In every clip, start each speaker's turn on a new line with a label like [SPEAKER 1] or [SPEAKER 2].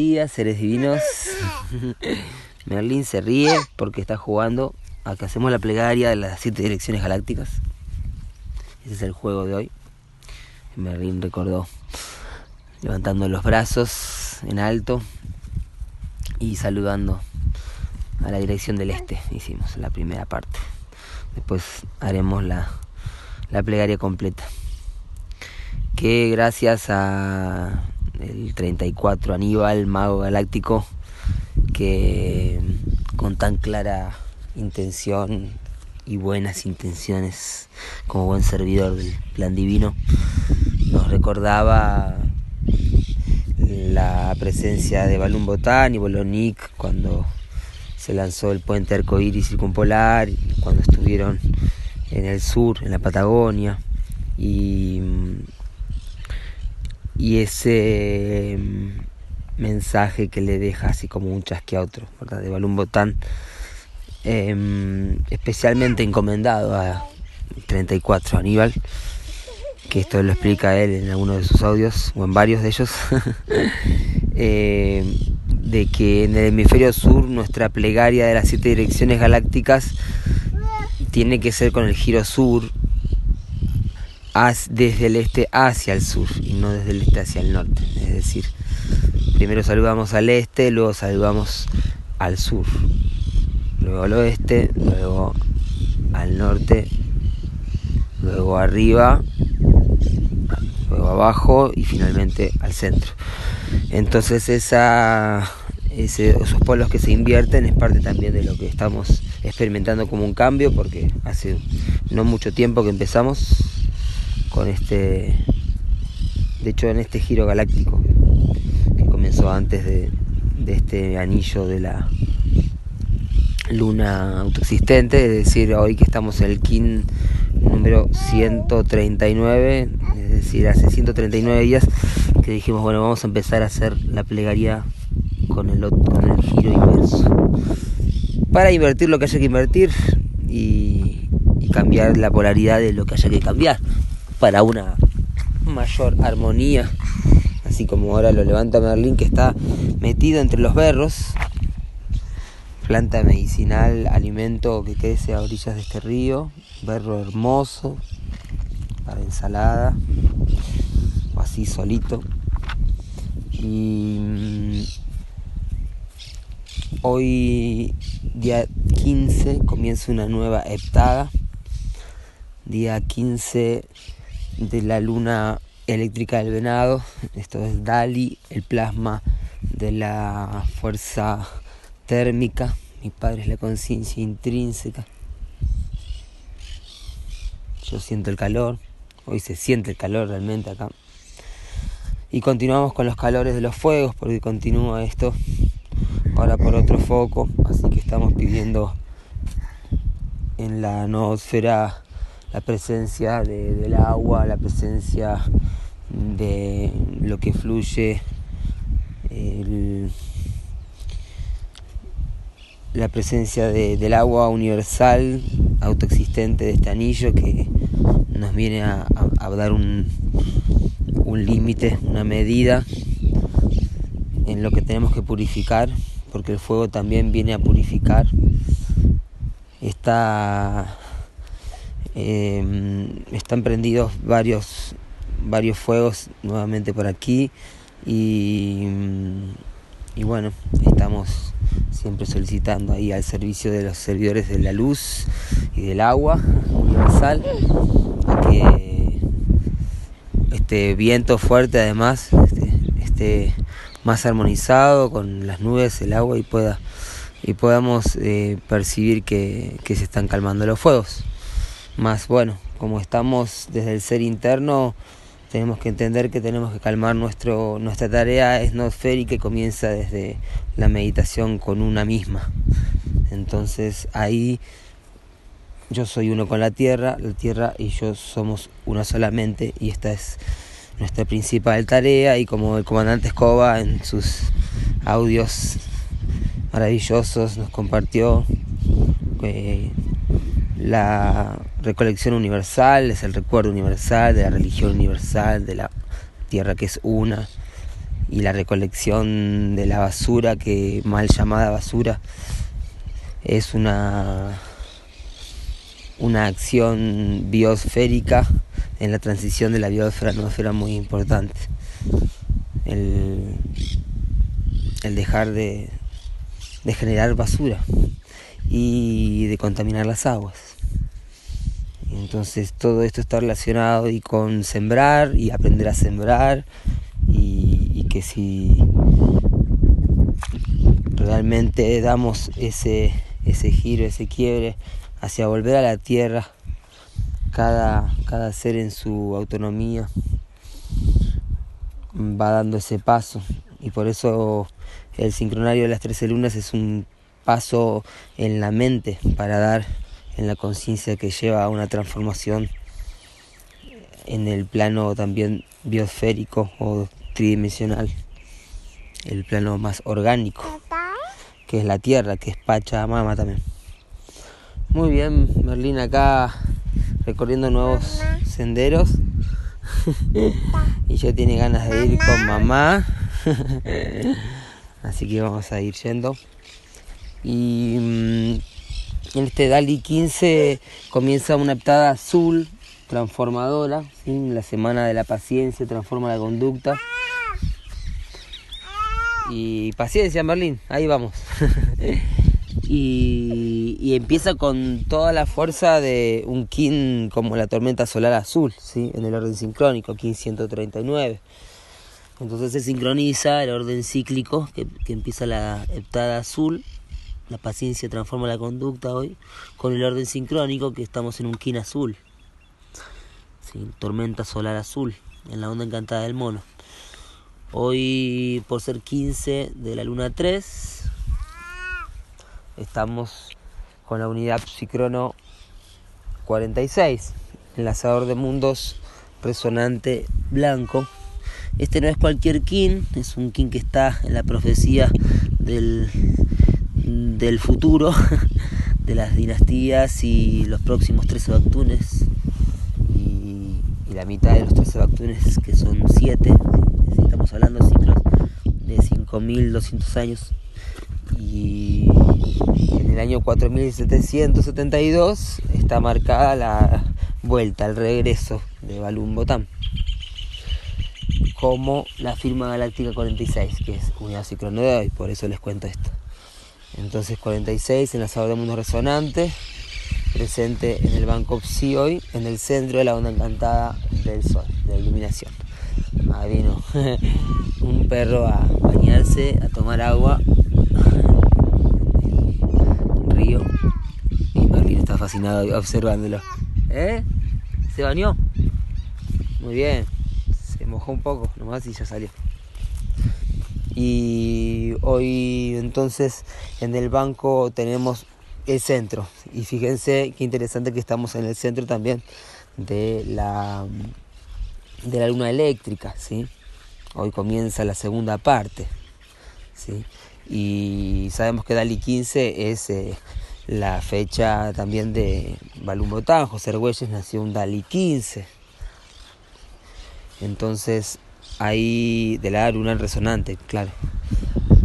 [SPEAKER 1] Seres divinos. Merlín se ríe porque está jugando a que hacemos la plegaria de las siete direcciones galácticas. Ese es el juego de hoy. Merlín recordó levantando los brazos en alto y saludando a la dirección del este. Hicimos la primera parte. Después haremos la, la plegaria completa. Que gracias a el 34 Aníbal, mago galáctico, que con tan clara intención y buenas intenciones como buen servidor del plan divino, nos recordaba la presencia de Balún Botán y Bolonic cuando se lanzó el puente arcoíris circumpolar, cuando estuvieron en el sur, en la Patagonia, y y ese mm, mensaje que le deja así como un chasque a otro, de Balún Botán, em, especialmente encomendado a 34 Aníbal, que esto lo explica él en alguno de sus audios o en varios de ellos, em, de que en el hemisferio sur nuestra plegaria de las siete direcciones galácticas tiene que ser con el giro sur, desde el este hacia el sur y no desde el este hacia el norte. Es decir, primero saludamos al este, luego saludamos al sur, luego al oeste, luego al norte, luego arriba, luego abajo y finalmente al centro. Entonces esa, esos polos que se invierten es parte también de lo que estamos experimentando como un cambio porque hace no mucho tiempo que empezamos con este, de hecho en este giro galáctico que, comenzó antes de, este anillo de la luna autoexistente, es decir, hoy que estamos en el KIN número 139, es decir, hace 139 días que dijimos, bueno, vamos a empezar a hacer la plegaria con el, con el giro inverso. Para invertir lo que haya que invertir y cambiar la polaridad de lo que haya que cambiar para una mayor armonía, así como ahora lo levanta Merlín que está metido entre los berros, planta medicinal, alimento que crece a orillas de este río, berro hermoso para ensalada o así solito. Y mm, hoy día 15 comienza una nueva heptada. Día 15 de la luna eléctrica del venado. Esto es Dali, el plasma de la fuerza térmica. Mi padre es la conciencia intrínseca. Yo siento el calor. Hoy se siente el calor realmente acá. Y continuamos con los calores de los fuegos porque continúa esto ahora por otro foco. Así que estamos pidiendo en la noosfera la presencia del agua, la presencia de lo que fluye, la presencia del agua universal, autoexistente de este anillo que nos viene a, dar un, un límite, una medida en lo que tenemos que purificar, porque el fuego también viene a purificar. Esta Em, están prendidos varios, varios fuegos nuevamente por aquí y, y bueno, estamos siempre solicitando ahí al servicio de los servidores de la luz y del agua universal a que este viento fuerte además esté, más armonizado con las nubes, el agua y pueda y podamos eh, percibir que, que se están calmando los fuegos. Más bueno, como estamos desde el ser interno, tenemos que entender que tenemos que calmar nuestro, nuestra tarea esnotférica que comienza desde la meditación con una misma. Entonces ahí yo soy uno con la tierra, la tierra y yo somos una solamente y esta es nuestra principal tarea y como el comandante Escoba en sus audios maravillosos nos compartió eh, la recolección universal es el recuerdo universal de la religión universal, de la tierra que es una y la recolección de la basura, que mal llamada basura, es una, una acción biosférica en la transición de la biosfera a atmósfera muy importante. El, el dejar de, de generar basura y de contaminar las aguas. Entonces todo esto está relacionado y con sembrar y aprender a sembrar y, que si realmente damos ese, ese giro, ese quiebre hacia volver a la tierra, cada, cada ser en su autonomía va dando ese paso. Y por eso el sincronario de las trece lunas es un paso en la mente para dar en la conciencia que lleva a una transformación en el plano también biosférico o tridimensional, el plano más orgánico, que es la tierra, que es Pachamama también. Muy bien, Merlín acá recorriendo nuevos senderos y ya tiene ganas de ir con mamá. Así que vamos a ir yendo. Y mm, en este DALI 15 comienza una aptada azul transformadora. La semana de la paciencia transforma la conducta. Y paciencia, Merlín, ahí vamos. y, empieza con toda la fuerza de un Kin como la tormenta solar azul, ¿sí? en el orden sincrónico, Kin 139. Entonces se sincroniza el orden cíclico que, empieza la heptada azul, la paciencia transforma la conducta hoy, con el orden sincrónico que estamos en un kin azul, tormenta solar azul, en la onda encantada del mono. Hoy por ser 15 de la luna 3, estamos con la unidad psicrono 46, enlazador de mundos resonante blanco este no es cualquier kin, es un kin que está en la profecía del, del futuro, de las dinastías y los próximos 13 Bactunes. Y, la mitad de los 13 Bactunes, que son 7, estamos hablando de ciclos de 5200 años. Y en el año 4772 está marcada la vuelta, el regreso de Balum Botán como la firma galáctica 46, que es unidad ciclonera y por eso les cuento esto. Entonces 46 en la sala de mundo resonante, presente en el banco Psi hoy, en el centro de la onda encantada del sol, de la iluminación. Ahí vino un perro a bañarse, a tomar agua en río y Marlene está fascinado observándolo. ¿Eh? ¿Se bañó? Muy bien mojó un poco nomás y ya salió. Y hoy entonces en el banco tenemos el centro. Y fíjense qué interesante que estamos en el centro también de la, de la luna eléctrica. ¿sí? Hoy comienza la segunda parte. ¿sí? Y sabemos que Dali 15 es eh, la fecha también de Balum Botán. José Argüelles nació un Dali 15. Entonces ahí de la luna resonante, claro.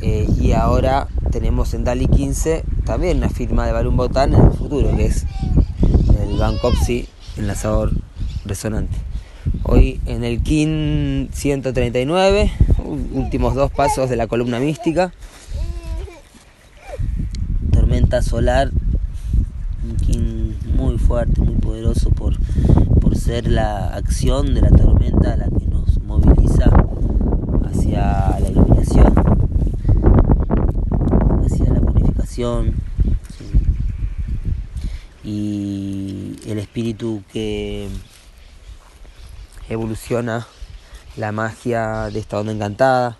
[SPEAKER 1] Eh, y ahora tenemos en DALI 15 también una firma de Balloon Botán en el futuro, que es el Bancopsi enlazador resonante. Hoy en el KIN 139, últimos dos pasos de la columna mística. Tormenta solar, un KIN muy fuerte, muy poderoso por ser la acción de la tormenta la que moviliza hacia la iluminación, hacia la purificación y el espíritu que evoluciona la magia de esta onda encantada,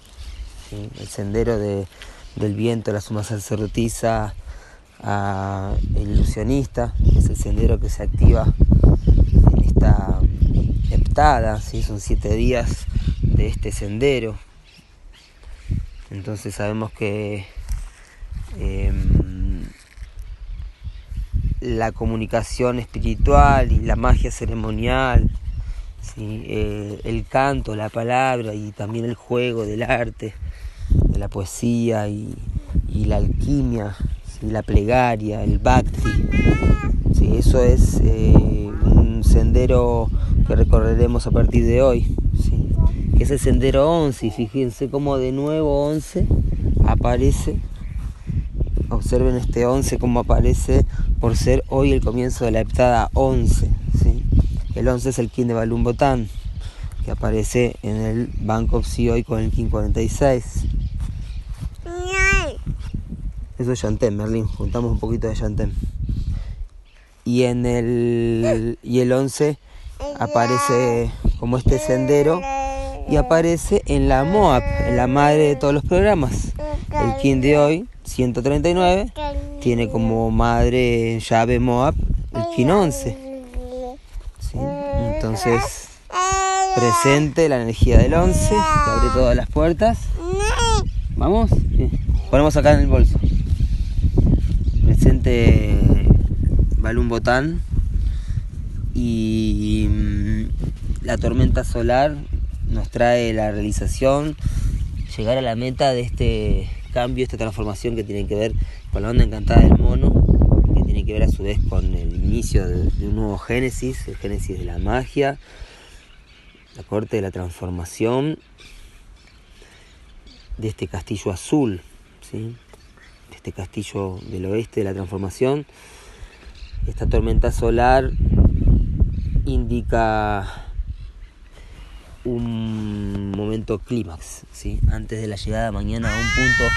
[SPEAKER 1] el sendero del viento, la suma sacerdotisa, el ilusionista, es el sendero que se activa esta heptada, ¿sí? son siete días de este sendero. Entonces sabemos que em, la comunicación espiritual y la magia ceremonial ¿sí? Eh, el canto, la palabra y también el juego del arte, de la poesía y, la alquimia, la plegaria, el bhakti. ¿sí? Eso es eh, un sendero que recorreremos a partir de hoy, ¿sí? que es el sendero 11 y fíjense cómo de nuevo 11 aparece observen este 11 como aparece por ser hoy el comienzo de la heptada 11. ¿sí? El 11 es el King de Balún Botán, que aparece en el Bank of Sea hoy con el King 46. Eso es Yantem, Merlin, juntamos un poquito de Yantem. Y en el y el 11 aparece como este sendero y aparece en la Moab, en la madre de todos los programas. El King de hoy 139 tiene como madre llave Moab el King 11. Entonces, presente la energía del 11, que abre todas las puertas. ¿Vamos? Ponemos acá en el bolso. Presente Balún Botán y mm, la tormenta solar nos trae la realización, llegar a la meta de este cambio, esta transformación que tiene que ver con la onda encantada del mono, que tiene que ver a su vez con el inicio de, un nuevo génesis, el génesis de la magia, la corte de la transformación de este castillo azul, ¿sí? de este castillo del oeste de la transformación. Esta tormenta solar indica un momento clímax, ¿sí? antes de la llegada mañana a un punto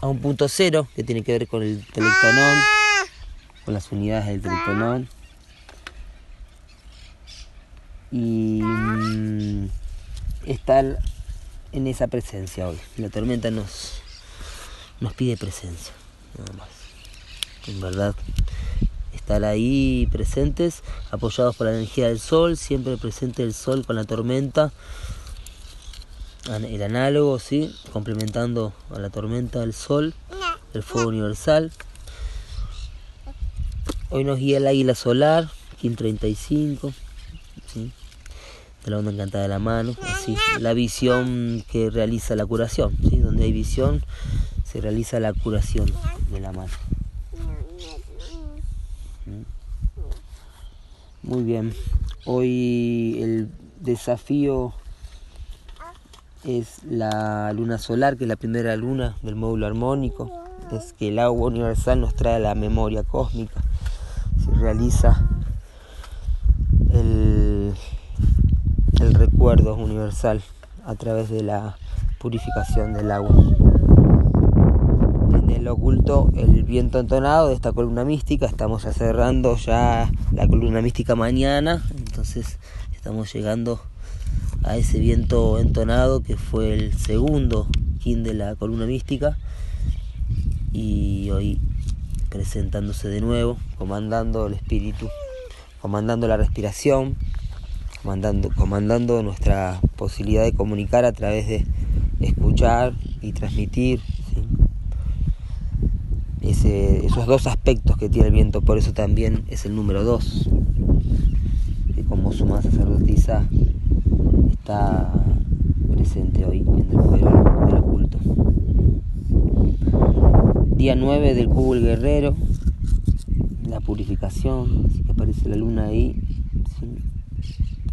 [SPEAKER 1] a un punto cero que tiene que ver con el telectonón, con las unidades del telectonón. Y mm, estar en esa presencia hoy. La tormenta nos, nos pide presencia, nada más. En verdad, estar ahí presentes, apoyados por la energía del sol, siempre presente el sol con la tormenta, el análogo, ¿sí? complementando a la tormenta del sol, el fuego universal. Hoy nos guía el águila solar, Kim 35, ¿sí? de la onda encantada de la mano, así, la visión que realiza la curación, ¿sí? donde hay visión se realiza la curación de la mano. Muy bien. Hoy el desafío es la luna solar, que es la primera luna del módulo armónico. Es que el agua universal nos trae la memoria cósmica. Se realiza el, el recuerdo universal a través de la purificación del agua oculto el viento entonado de esta columna mística. Estamos ya cerrando ya la columna mística mañana. Entonces estamos llegando a ese viento entonado que fue el segundo kin de la columna mística. Y hoy presentándose de nuevo, comandando el espíritu, comandando la respiración, comandando, comandando nuestra posibilidad de comunicar a través de escuchar y transmitir esos dos aspectos que tiene el viento, por eso también es el número dos, que como suma sacerdotisa está presente hoy en el poder del oculto. Día 9 del cubo el guerrero, la purificación, así que aparece la luna ahí.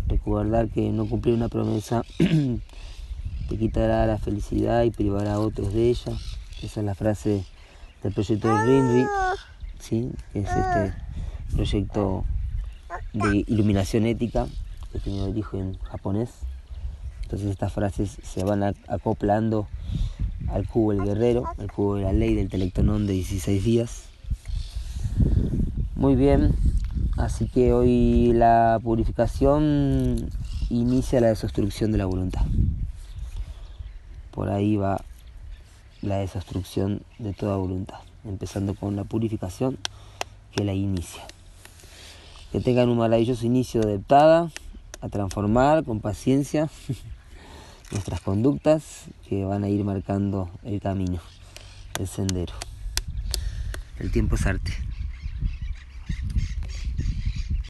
[SPEAKER 1] Recordar que no cumplir una promesa te quitará la felicidad y privará a otros de ella. Esa es la frase el proyecto de RINRI, ¿sí? que es este proyecto de iluminación ética que tiene origen en japonés. Entonces estas frases se van acoplando al cubo del guerrero, al cubo de la ley del telectonón de 16 días. Muy bien, así que hoy la purificación inicia la desobstrucción de la voluntad. Por ahí va la desobstrucción de toda voluntad, empezando con la purificación que la inicia. Que tengan un maravilloso inicio de a transformar con paciencia nuestras conductas que van a ir marcando el camino, el sendero. El tiempo es arte.